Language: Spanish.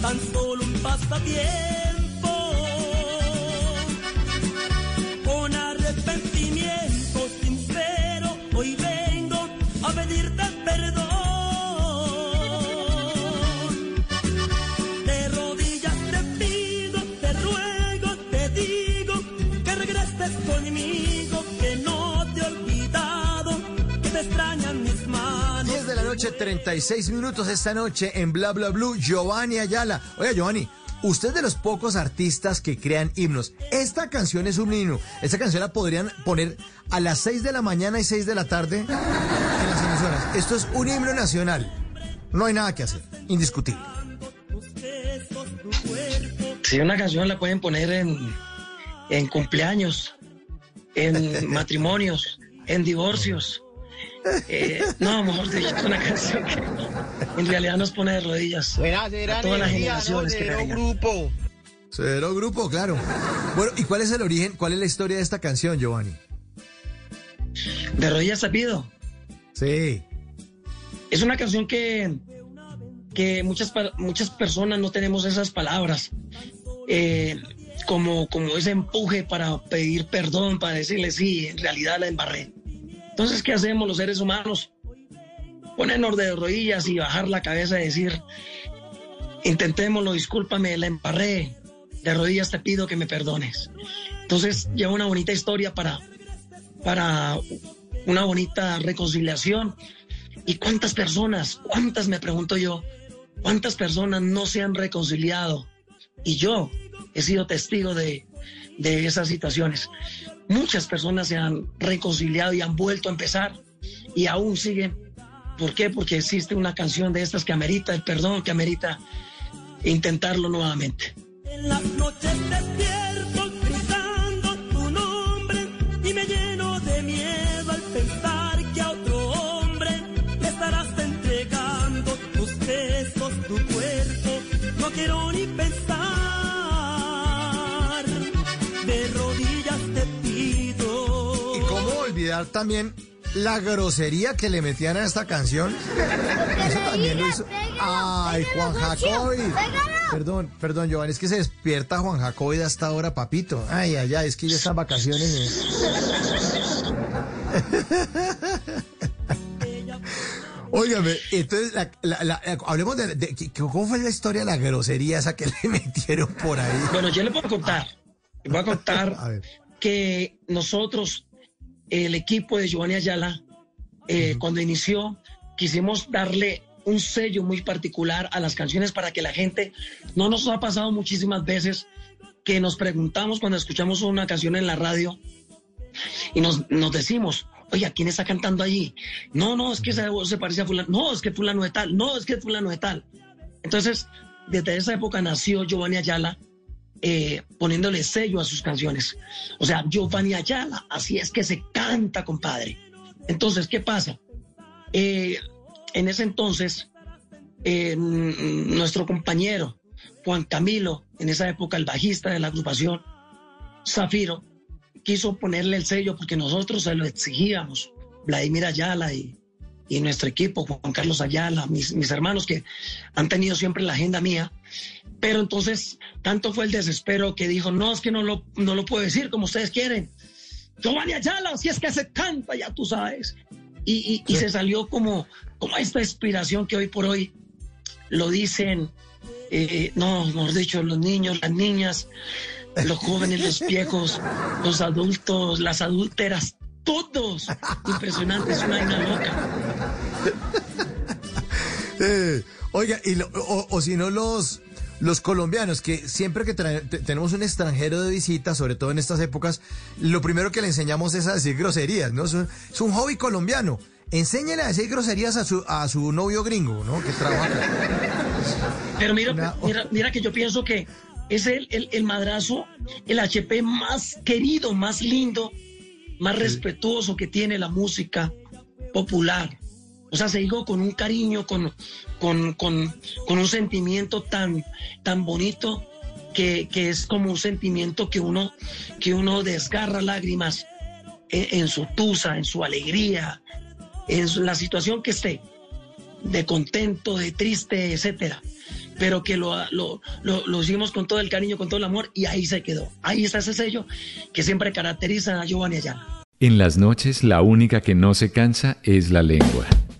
tan solo un pasatiempo. Con arrepentimiento sincero, hoy vengo a pedirte perdón. De rodillas te pido, te ruego, te digo que regreses conmigo, que no te que te extrañan mis manos. 10 de la noche, 36 minutos esta noche en Bla Bla Blue, Giovanni Ayala. Oiga, Giovanni, usted es de los pocos artistas que crean himnos. Esta canción es un himno. Esta canción la podrían poner a las 6 de la mañana y 6 de la tarde en las emisoras. Esto es un himno nacional. No hay nada que hacer. Indiscutible. Si una canción la pueden poner en, en cumpleaños, en matrimonios, en divorcios. Eh, no, mejor dicho, es una canción que en realidad nos pone de rodillas a todas las generaciones que vengan. grupo. Cero grupo, claro. Bueno, ¿y cuál es el origen, cuál es la historia de esta canción, Giovanni? De rodillas te pido. Sí. Es una canción que, que muchas, muchas personas no tenemos esas palabras. eh, como, como ese empuje para pedir perdón, para decirle sí, en realidad la embarré. Entonces, ¿qué hacemos los seres humanos? Ponernos de rodillas y bajar la cabeza y decir, intentémoslo, discúlpame, la embarré. De rodillas te pido que me perdones. Entonces, lleva una bonita historia para, para una bonita reconciliación. ¿Y cuántas personas, cuántas me pregunto yo, cuántas personas no se han reconciliado? Y yo he sido testigo de, de esas situaciones. Muchas personas se han reconciliado y han vuelto a empezar y aún siguen. ¿Por qué? Porque existe una canción de estas que amerita el perdón, que amerita intentarlo nuevamente. En las noches despierto gritando tu nombre y me lleno de miedo al pensar que a otro hombre le estarás entregando tus besos, tu cuerpo. No quiero ni pensar, olvidar también la grosería que le metían a esta canción? Eso también lo hizo. Ay, Juan Jacobi. Perdón, perdón, Giovanni, es que se despierta Juan Jacobi de hasta ahora, papito. Ay, ay, ay, es que ya están vacaciones. Óigame, entonces, la- la- la- hablemos de, ¿Cómo fue la historia de la grosería esa que le metieron por ahí? Bueno, yo le puedo contar, le voy a contar A que nosotros, el equipo de Giovanni Ayala, eh, cuando inició, quisimos darle un sello muy particular a las canciones para que la gente, no nos ha pasado muchísimas veces que nos preguntamos cuando escuchamos una canción en la radio y nos, nos decimos, oye, ¿quién está cantando allí? No, no, es que esa voz se parece a fulano, no, es que fulano de tal, no, es que fulano de tal. Entonces, desde esa época nació Giovanni Ayala, eh, poniéndole sello a sus canciones. O sea, Giovanni Ayala, así es que se canta, compadre. Entonces, ¿qué pasa? Eh, en ese entonces, eh, nuestro compañero Juan Camilo, en esa época el bajista de la agrupación Zafiro, quiso ponerle el sello porque nosotros se lo exigíamos, Vladimir Ayala y, y nuestro equipo, Juan Carlos Ayala, mis, mis hermanos que han tenido siempre la agenda mía. Pero entonces, tanto fue el desespero que dijo, no, es que no lo, no lo puedo decir como ustedes quieren. Giovanni Ayala, si es que se canta, ya tú sabes. Y, y- y se salió como, como esta inspiración que hoy por hoy lo dicen, eh, no, mejor dicho, los niños, las niñas, los jóvenes, los viejos, los adultos, las adúlteras, todos. Impresionante, es una vaina loca. Eh, oiga, y lo- o, o si no los, los colombianos, que siempre que tenemos un extranjero de visita, sobre todo en estas épocas, lo primero que le enseñamos es a decir groserías, ¿no? Es un, es un hobby colombiano. Enséñele a decir groserías a su, a su novio gringo, ¿no? Que trabaja. Pero mira, Una- mira, mira que yo pienso que es el, el, el madrazo, el HP más querido, más lindo, más respetuoso que tiene la música popular. O sea, se dijo con un cariño, con, con, con, con un sentimiento tan, tan bonito que, que es como un sentimiento que uno, que uno desgarra lágrimas en, en su tusa, en su alegría, en su- la situación que esté, de contento, de triste, etcétera. pero que lo, lo, lo, lo hicimos con todo el cariño, con todo el amor, y ahí se quedó. Ahí está ese sello que siempre caracteriza a Giovanni Ayala. En las noches la única que no se cansa es la lengua.